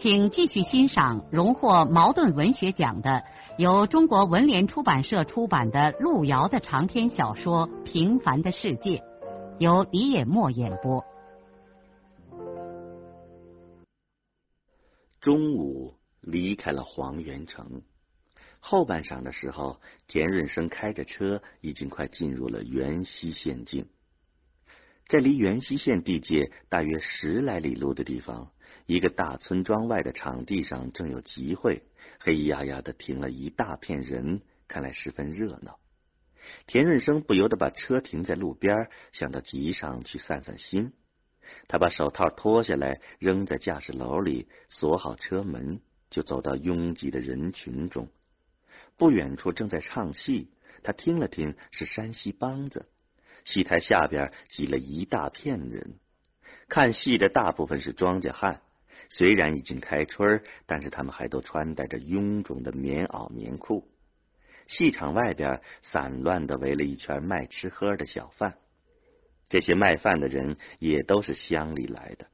请继续欣赏荣获茅盾文学奖的、由中国文联出版社出版的路遥的长篇小说《平凡的世界》，由李野墨演播。中午离开了黄元城，后半晌的时候，田润生开着车，已经快进入了元溪县境。在离元溪县地界大约十来里路的地方。一个大村庄外的场地上正有集会，黑压压的停了一大片人，看来十分热闹。田润生不由得把车停在路边，想到集上去散散心。他把手套脱下来，扔在驾驶楼里，锁好车门，就走到拥挤的人群中。不远处正在唱戏，他听了听，是山西梆子。戏台下边挤了一大片人，看戏的大部分是庄稼汉。虽然已经开春，但是他们还都穿戴着臃肿的棉袄棉裤。戏场外边散乱的围了一圈卖吃喝的小贩，这些卖饭的人也都是乡里来的。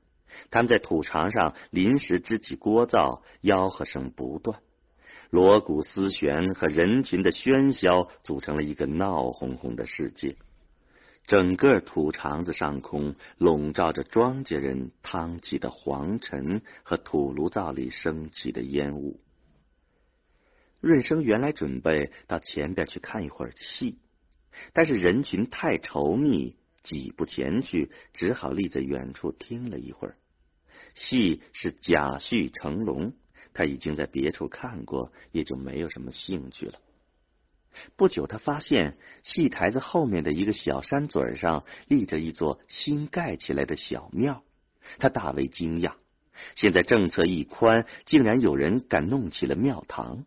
他们在土场上临时支起锅灶，吆喝声不断，锣鼓丝弦和人群的喧嚣组成了一个闹哄哄的世界。整个土场子上空笼罩着庄稼人趟起的黄尘和土炉灶里升起的烟雾。润生原来准备到前边去看一会儿戏，但是人群太稠密，挤不前去，只好立在远处听了一会儿。戏是贾旭成龙，他已经在别处看过，也就没有什么兴趣了。不久，他发现戏台子后面的一个小山嘴上立着一座新盖起来的小庙，他大为惊讶。现在政策一宽，竟然有人敢弄起了庙堂。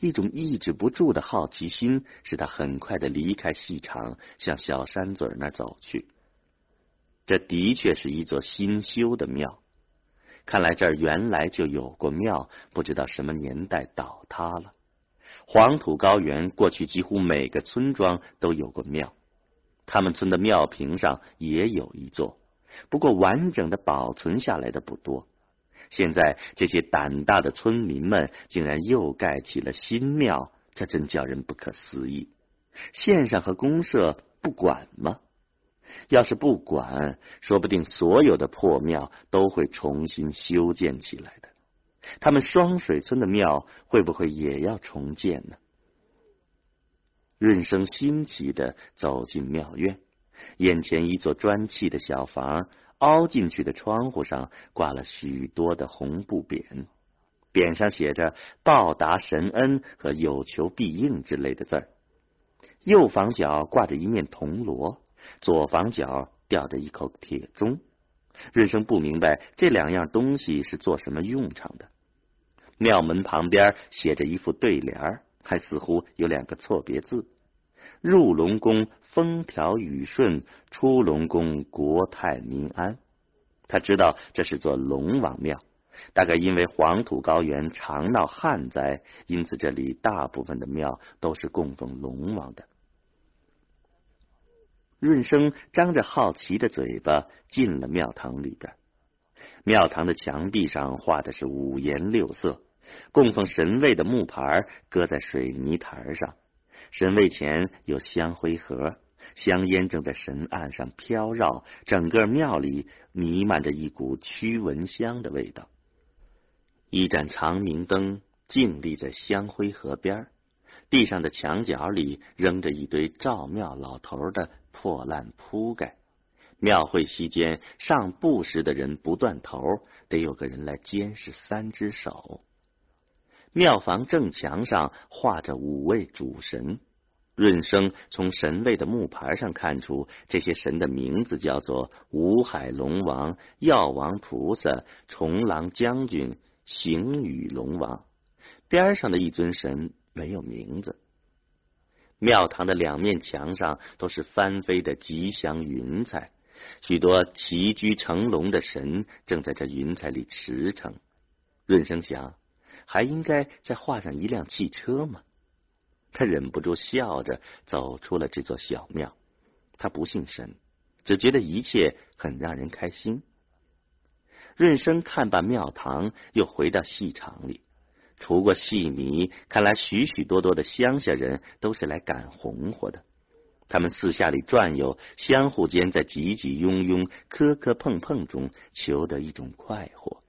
一种抑制不住的好奇心使他很快的离开戏场，向小山嘴那儿走去。这的确是一座新修的庙，看来这儿原来就有过庙，不知道什么年代倒塌了。黄土高原过去几乎每个村庄都有过庙，他们村的庙坪上也有一座，不过完整的保存下来的不多。现在这些胆大的村民们竟然又盖起了新庙，这真叫人不可思议。县上和公社不管吗？要是不管，说不定所有的破庙都会重新修建起来的。他们双水村的庙会不会也要重建呢？润生新奇的走进庙院，眼前一座砖砌的小房，凹进去的窗户上挂了许多的红布匾，匾上写着“报答神恩”和“有求必应”之类的字儿。右房角挂着一面铜锣，左房角吊着一口铁钟。润生不明白这两样东西是做什么用场的。庙门旁边写着一副对联，还似乎有两个错别字：“入龙宫风调雨顺，出龙宫国泰民安。”他知道这是座龙王庙，大概因为黄土高原常闹旱灾，因此这里大部分的庙都是供奉龙王的。润生张着好奇的嘴巴进了庙堂里边。庙堂的墙壁上画的是五颜六色，供奉神位的木牌搁在水泥台上，神位前有香灰盒，香烟正在神案上飘绕，整个庙里弥漫着一股驱蚊香的味道。一盏长明灯静立在香灰河边，地上的墙角里扔着一堆照庙老头的破烂铺盖。庙会期间，上布施的人不断头，得有个人来监视三只手。庙房正墙上画着五位主神，润生从神位的木牌上看出，这些神的名字叫做五海龙王、药王菩萨、重郎将军、行雨龙王。边上的一尊神没有名字。庙堂的两面墙上都是翻飞的吉祥云彩，许多齐居成龙的神正在这云彩里驰骋。润生想，还应该再画上一辆汽车吗？他忍不住笑着走出了这座小庙。他不信神，只觉得一切很让人开心。润生看罢庙堂，又回到戏场里。除过戏迷，看来许许多多的乡下人都是来赶红火的。他们四下里转悠，相互间在挤挤拥拥、磕磕碰碰中求得一种快活。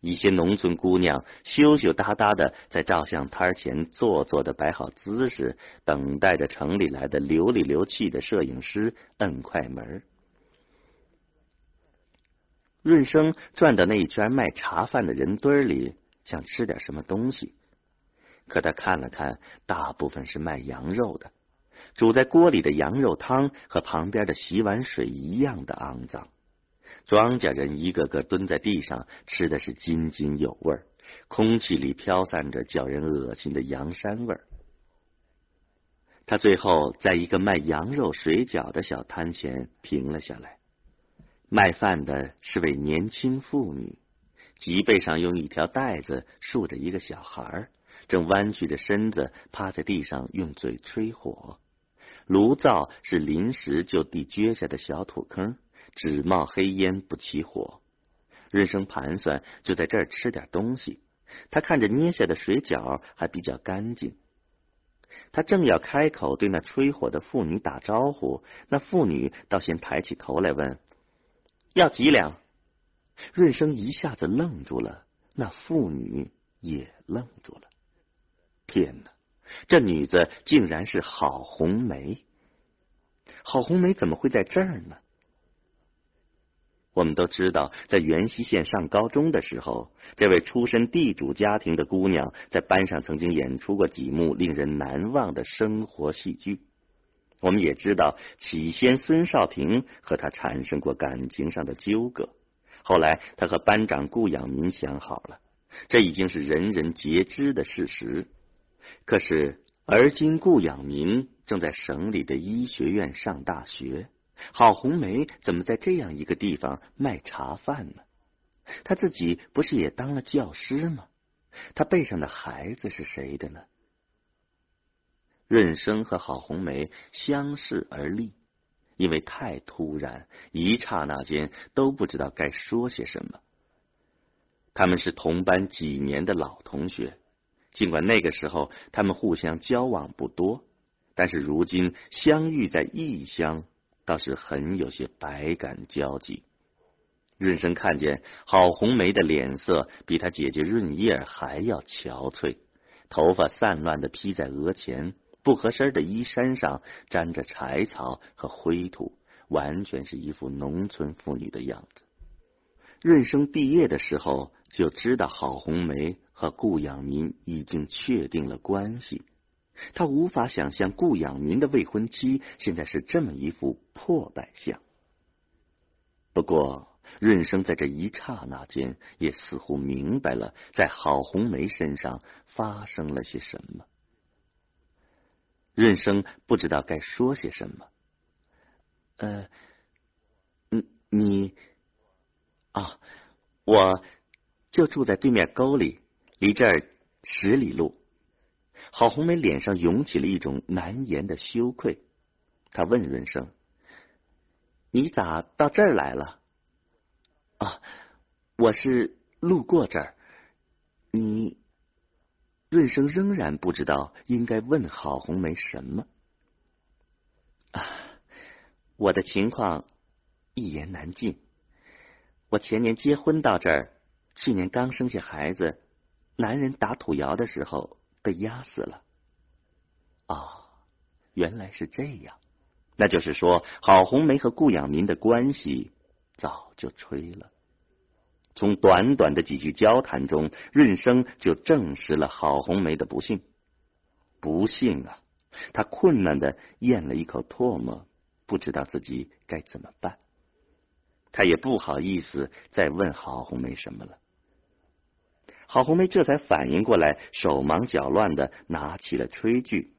一些农村姑娘羞羞答答的在照相摊前做作的摆好姿势，等待着城里来的流里流气的摄影师摁快门。润生转到那一圈卖茶饭的人堆里，想吃点什么东西，可他看了看，大部分是卖羊肉的，煮在锅里的羊肉汤和旁边的洗碗水一样的肮脏。庄稼人一个个蹲在地上，吃的是津津有味儿，空气里飘散着叫人恶心的羊膻味儿。他最后在一个卖羊肉水饺的小摊前停了下来。卖饭的是位年轻妇女，脊背上用一条带子束着一个小孩，正弯曲着身子趴在地上用嘴吹火。炉灶是临时就地撅下的小土坑。只冒黑烟不起火，润生盘算就在这儿吃点东西。他看着捏下的水饺还比较干净，他正要开口对那吹火的妇女打招呼，那妇女倒先抬起头来问：“要几两？”润生一下子愣住了，那妇女也愣住了。天哪，这女子竟然是郝红梅！郝红梅怎么会在这儿呢？我们都知道，在元溪县上高中的时候，这位出身地主家庭的姑娘在班上曾经演出过几幕令人难忘的生活戏剧。我们也知道，起先孙少平和她产生过感情上的纠葛，后来他和班长顾养民相好了，这已经是人人皆知的事实。可是，而今顾养民正在省里的医学院上大学。郝红梅怎么在这样一个地方卖茶饭呢？他自己不是也当了教师吗？他背上的孩子是谁的呢？润生和郝红梅相视而立，因为太突然，一刹那间都不知道该说些什么。他们是同班几年的老同学，尽管那个时候他们互相交往不多，但是如今相遇在异乡。倒是很有些百感交集。润生看见郝红梅的脸色比他姐姐润叶还要憔悴，头发散乱的披在额前，不合身的衣衫上沾着柴草和灰土，完全是一副农村妇女的样子。润生毕业的时候就知道郝红梅和顾养民已经确定了关系。他无法想象顾养民的未婚妻现在是这么一副破败相。不过，润生在这一刹那间也似乎明白了，在郝红梅身上发生了些什么。润生不知道该说些什么。呃，嗯，你啊，我就住在对面沟里，离这儿十里路。郝红梅脸上涌起了一种难言的羞愧，她问润生：“你咋到这儿来了？”“啊，我是路过这儿。”你，润生仍然不知道应该问郝红梅什么。啊，我的情况一言难尽。我前年结婚到这儿，去年刚生下孩子，男人打土窑的时候。被压死了。啊，原来是这样。那就是说，郝红梅和顾养民的关系早就吹了。从短短的几句交谈中，润生就证实了郝红梅的不幸。不幸啊！他困难的咽了一口唾沫，不知道自己该怎么办。他也不好意思再问郝红梅什么了。郝红梅这才反应过来，手忙脚乱的拿起了炊具。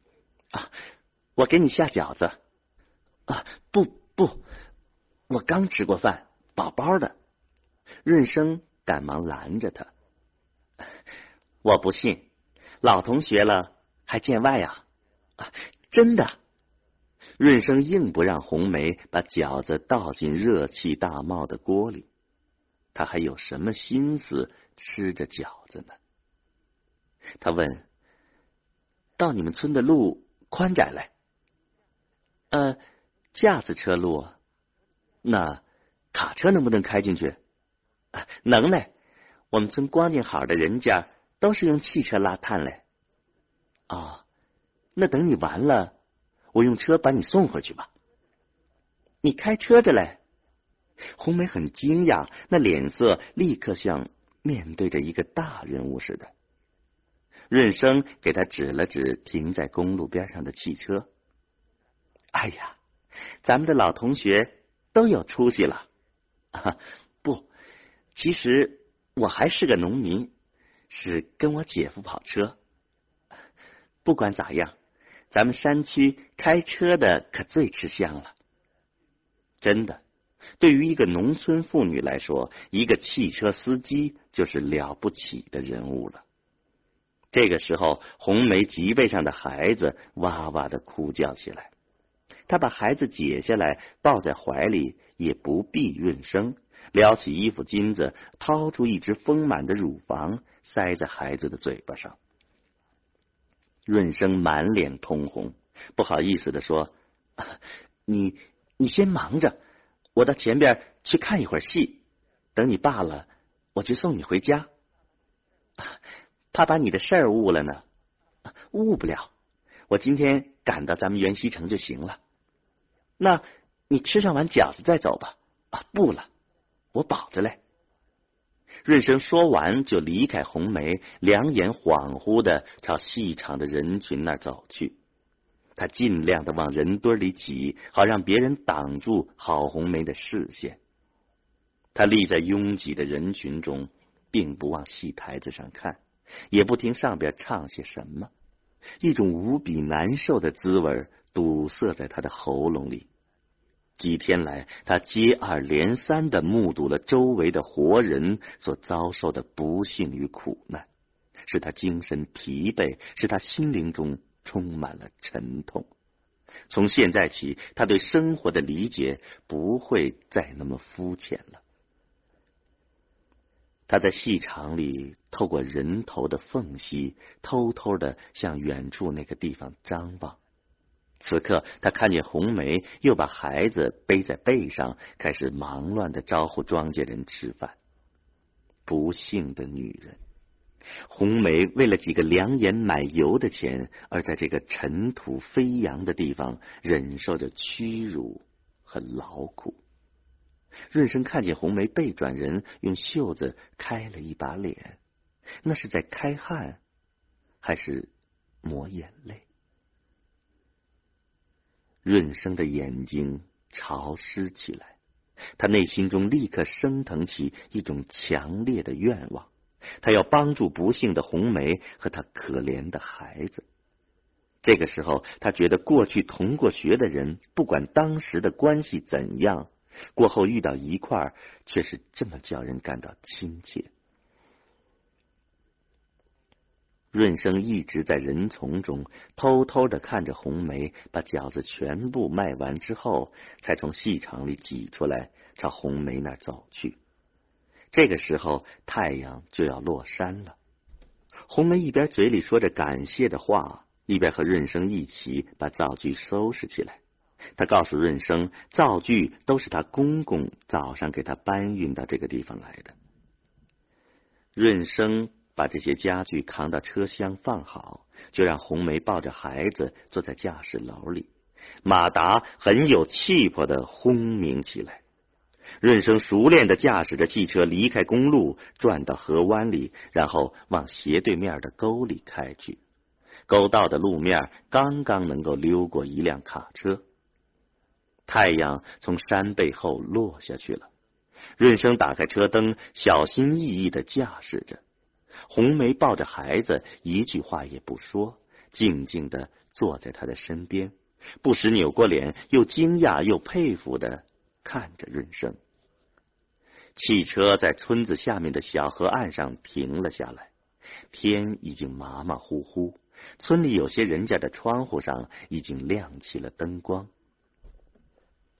啊，我给你下饺子。啊，不不，我刚吃过饭，饱饱的。润生赶忙拦着他。我不信，老同学了还见外啊？啊，真的。润生硬不让红梅把饺子倒进热气大冒的锅里，他还有什么心思吃着饺子呢？他问：“到你们村的路宽窄嘞？”“呃，架子车路。”“那卡车能不能开进去？”“能嘞，我们村光景好的人家都是用汽车拉炭嘞。”“啊，那等你完了。”我用车把你送回去吧。你开车着嘞。红梅很惊讶，那脸色立刻像面对着一个大人物似的。润生给他指了指停在公路边上的汽车。哎呀，咱们的老同学都有出息了。不，其实我还是个农民，是跟我姐夫跑车。不管咋样。咱们山区开车的可最吃香了，真的。对于一个农村妇女来说，一个汽车司机就是了不起的人物了。这个时候，红梅脊背上的孩子哇哇的哭叫起来，她把孩子解下来抱在怀里，也不避润声，撩起衣服襟子，掏出一只丰满的乳房塞在孩子的嘴巴上。润生满脸通红，不好意思的说：“你你先忙着，我到前边去看一会儿戏。等你罢了，我去送你回家。怕把你的事儿误了呢，误不了。我今天赶到咱们元溪城就行了。那你吃上碗饺子再走吧。啊，不了，我保着嘞。”润生说完，就离开红梅，两眼恍惚的朝戏场的人群那儿走去。他尽量的往人堆里挤，好让别人挡住郝红梅的视线。他立在拥挤的人群中，并不往戏台子上看，也不听上边唱些什么。一种无比难受的滋味堵塞在他的喉咙里。几天来，他接二连三的目睹了周围的活人所遭受的不幸与苦难，使他精神疲惫，使他心灵中充满了沉痛。从现在起，他对生活的理解不会再那么肤浅了。他在戏场里透过人头的缝隙，偷偷的向远处那个地方张望。此刻，他看见红梅又把孩子背在背上，开始忙乱的招呼庄稼人吃饭。不幸的女人，红梅为了几个粮盐买油的钱，而在这个尘土飞扬的地方忍受着屈辱和劳苦。润生看见红梅背转人，用袖子开了一把脸，那是在开汗，还是抹眼泪？润生的眼睛潮湿起来，他内心中立刻升腾起一种强烈的愿望，他要帮助不幸的红梅和他可怜的孩子。这个时候，他觉得过去同过学的人，不管当时的关系怎样，过后遇到一块儿，却是这么叫人感到亲切。润生一直在人丛中偷偷的看着红梅把饺子全部卖完之后，才从戏场里挤出来，朝红梅那儿走去。这个时候，太阳就要落山了。红梅一边嘴里说着感谢的话，一边和润生一起把灶具收拾起来。他告诉润生，灶具都是他公公早上给他搬运到这个地方来的。润生。把这些家具扛到车厢放好，就让红梅抱着孩子坐在驾驶楼里。马达很有气魄的轰鸣起来。润生熟练的驾驶着汽车离开公路，转到河湾里，然后往斜对面的沟里开去。沟道的路面刚刚能够溜过一辆卡车。太阳从山背后落下去了。润生打开车灯，小心翼翼的驾驶着。红梅抱着孩子，一句话也不说，静静的坐在他的身边，不时扭过脸，又惊讶又佩服的看着润生。汽车在村子下面的小河岸上停了下来，天已经马马虎虎，村里有些人家的窗户上已经亮起了灯光。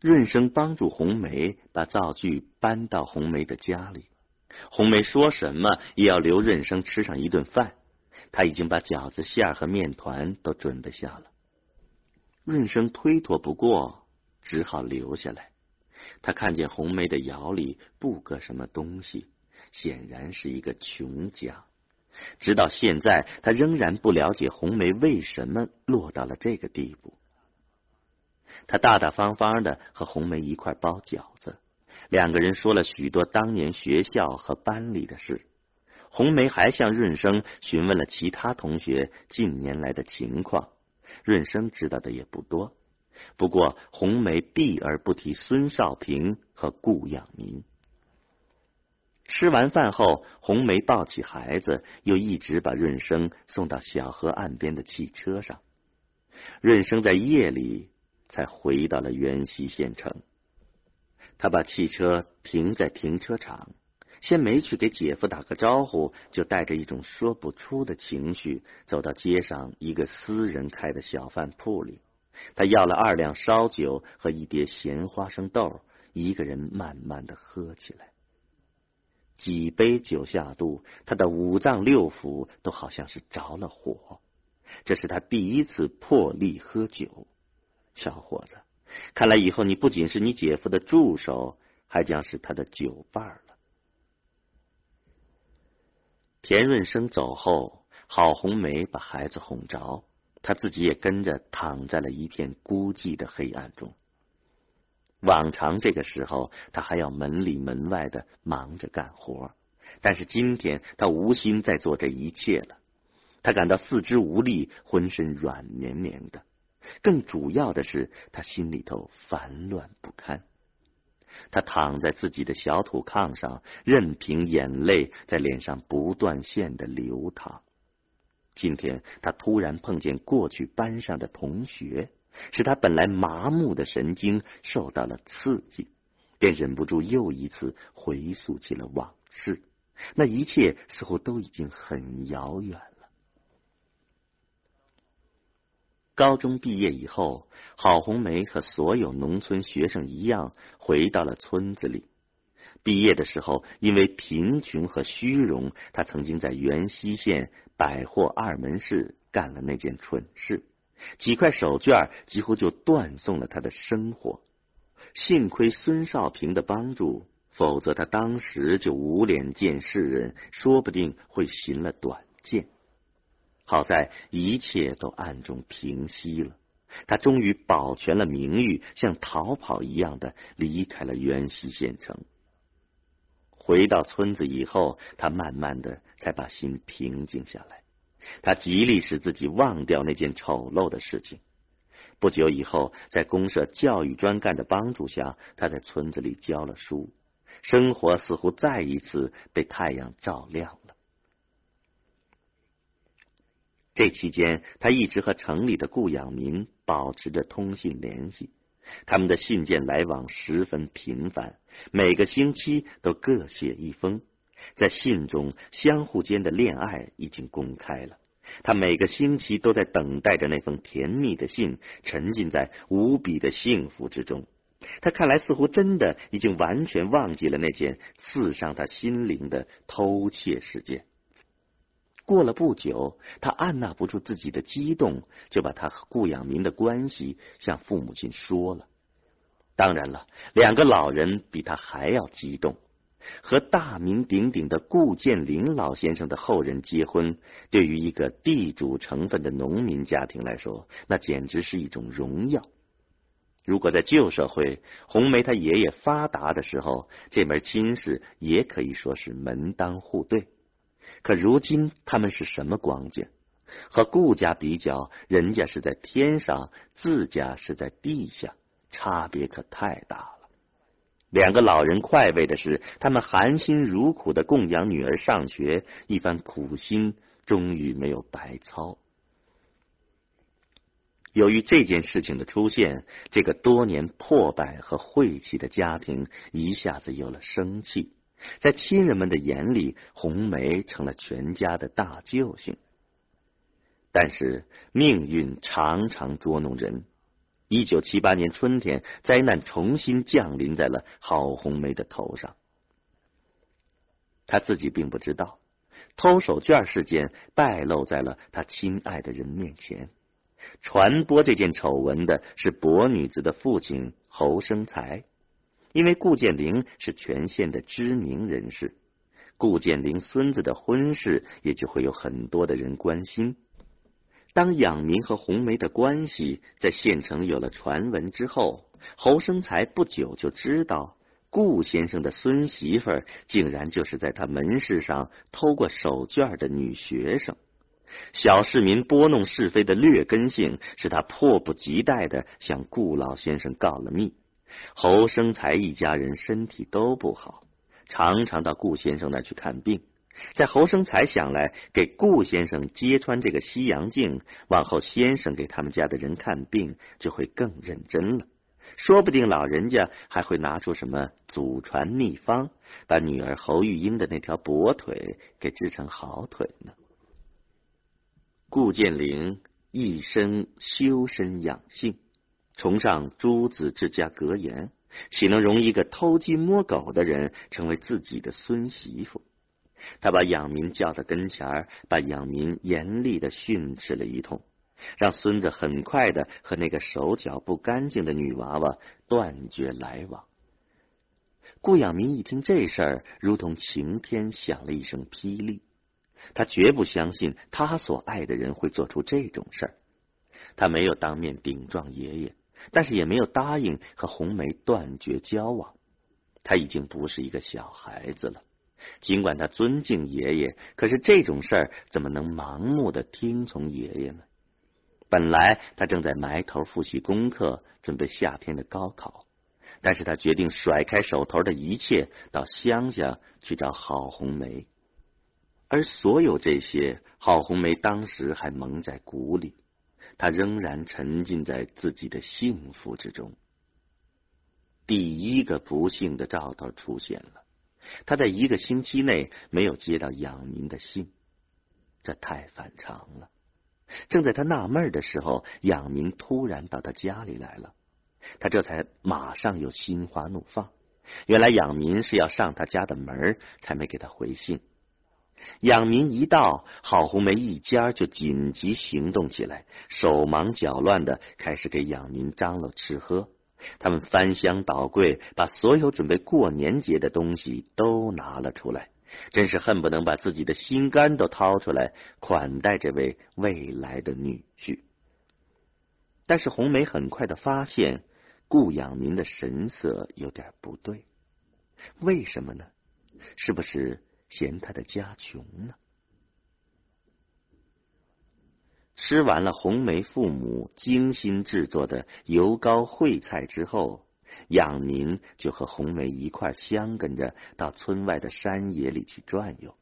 润生帮助红梅把灶具搬到红梅的家里。红梅说什么也要留润生吃上一顿饭。他已经把饺子馅和面团都准备下了。润生推脱不过，只好留下来。他看见红梅的窑里不搁什么东西，显然是一个穷家。直到现在，他仍然不了解红梅为什么落到了这个地步。他大大方方的和红梅一块包饺子。两个人说了许多当年学校和班里的事，红梅还向润生询问了其他同学近年来的情况，润生知道的也不多。不过红梅避而不提孙少平和顾养民。吃完饭后，红梅抱起孩子，又一直把润生送到小河岸边的汽车上。润生在夜里才回到了元溪县城。他把汽车停在停车场，先没去给姐夫打个招呼，就带着一种说不出的情绪走到街上一个私人开的小饭铺里。他要了二两烧酒和一碟咸花生豆，一个人慢慢的喝起来。几杯酒下肚，他的五脏六腑都好像是着了火。这是他第一次破例喝酒，小伙子。看来以后你不仅是你姐夫的助手，还将是他的酒伴了。田润生走后，郝红梅把孩子哄着，他自己也跟着躺在了一片孤寂的黑暗中。往常这个时候，他还要门里门外的忙着干活，但是今天他无心再做这一切了。他感到四肢无力，浑身软绵绵的。更主要的是，他心里头烦乱不堪。他躺在自己的小土炕上，任凭眼泪在脸上不断线的流淌。今天他突然碰见过去班上的同学，使他本来麻木的神经受到了刺激，便忍不住又一次回溯起了往事。那一切似乎都已经很遥远了。高中毕业以后，郝红梅和所有农村学生一样，回到了村子里。毕业的时候，因为贫穷和虚荣，他曾经在元溪县百货二门市干了那件蠢事，几块手绢几乎就断送了他的生活。幸亏孙少平的帮助，否则他当时就无脸见世人，说不定会寻了短见。好在一切都暗中平息了，他终于保全了名誉，像逃跑一样的离开了元溪县城。回到村子以后，他慢慢的才把心平静下来。他极力使自己忘掉那件丑陋的事情。不久以后，在公社教育专干的帮助下，他在村子里教了书，生活似乎再一次被太阳照亮了。这期间，他一直和城里的顾养民保持着通信联系，他们的信件来往十分频繁，每个星期都各写一封。在信中，相互间的恋爱已经公开了。他每个星期都在等待着那封甜蜜的信，沉浸在无比的幸福之中。他看来似乎真的已经完全忘记了那件刺伤他心灵的偷窃事件。过了不久，他按捺不住自己的激动，就把他和顾养民的关系向父母亲说了。当然了，两个老人比他还要激动。和大名鼎鼎的顾建林老先生的后人结婚，对于一个地主成分的农民家庭来说，那简直是一种荣耀。如果在旧社会，红梅他爷爷发达的时候，这门亲事也可以说是门当户对。可如今他们是什么光景？和顾家比较，人家是在天上，自家是在地下，差别可太大了。两个老人快慰的是，他们含辛茹苦的供养女儿上学，一番苦心终于没有白操。由于这件事情的出现，这个多年破败和晦气的家庭一下子有了生气。在亲人们的眼里，红梅成了全家的大救星。但是命运常常捉弄人。一九七八年春天，灾难重新降临在了郝红梅的头上。他自己并不知道，偷手绢事件败露在了他亲爱的人面前。传播这件丑闻的是薄女子的父亲侯生才，因为顾建林是全县的知名人士，顾建林孙子的婚事也就会有很多的人关心。当养民和红梅的关系在县城有了传闻之后，侯生才不久就知道顾先生的孙媳妇竟然就是在他门市上偷过手绢的女学生。小市民拨弄是非的劣根性，使他迫不及待的向顾老先生告了密。侯生才一家人身体都不好，常常到顾先生那去看病。在侯生才想来，给顾先生揭穿这个西洋镜，往后先生给他们家的人看病就会更认真了。说不定老人家还会拿出什么祖传秘方，把女儿侯玉英的那条跛腿给治成好腿呢。顾建玲一生修身养性，崇尚诸子之家格言，岂能容一个偷鸡摸狗的人成为自己的孙媳妇？他把养民叫到跟前儿把养民严厉的训斥了一通，让孙子很快的和那个手脚不干净的女娃娃断绝来往。顾养民一听这事儿，如同晴天响了一声霹雳。他绝不相信他所爱的人会做出这种事儿。他没有当面顶撞爷爷，但是也没有答应和红梅断绝交往。他已经不是一个小孩子了。尽管他尊敬爷爷，可是这种事儿怎么能盲目的听从爷爷呢？本来他正在埋头复习功课，准备夏天的高考，但是他决定甩开手头的一切，到乡下去找郝红梅。而所有这些，郝红梅当时还蒙在鼓里，他仍然沉浸在自己的幸福之中。第一个不幸的兆头出现了，他在一个星期内没有接到养民的信，这太反常了。正在他纳闷的时候，养民突然到他家里来了，他这才马上又心花怒放。原来养民是要上他家的门，才没给他回信。养民一到，郝红梅一家就紧急行动起来，手忙脚乱的开始给养民张罗吃喝。他们翻箱倒柜，把所有准备过年节的东西都拿了出来，真是恨不能把自己的心肝都掏出来款待这位未来的女婿。但是红梅很快的发现，顾养民的神色有点不对，为什么呢？是不是？嫌他的家穷呢。吃完了红梅父母精心制作的油糕烩菜之后，养民就和红梅一块相跟着到村外的山野里去转悠。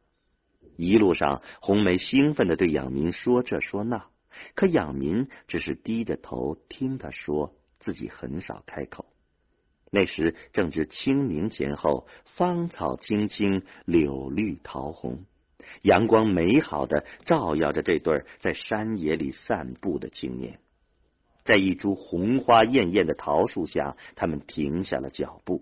一路上，红梅兴奋的对养民说这说那，可养民只是低着头听他说，自己很少开口。那时正值清明前后，芳草青青，柳绿桃红，阳光美好的照耀着这对在山野里散步的青年。在一株红花艳艳的桃树下，他们停下了脚步。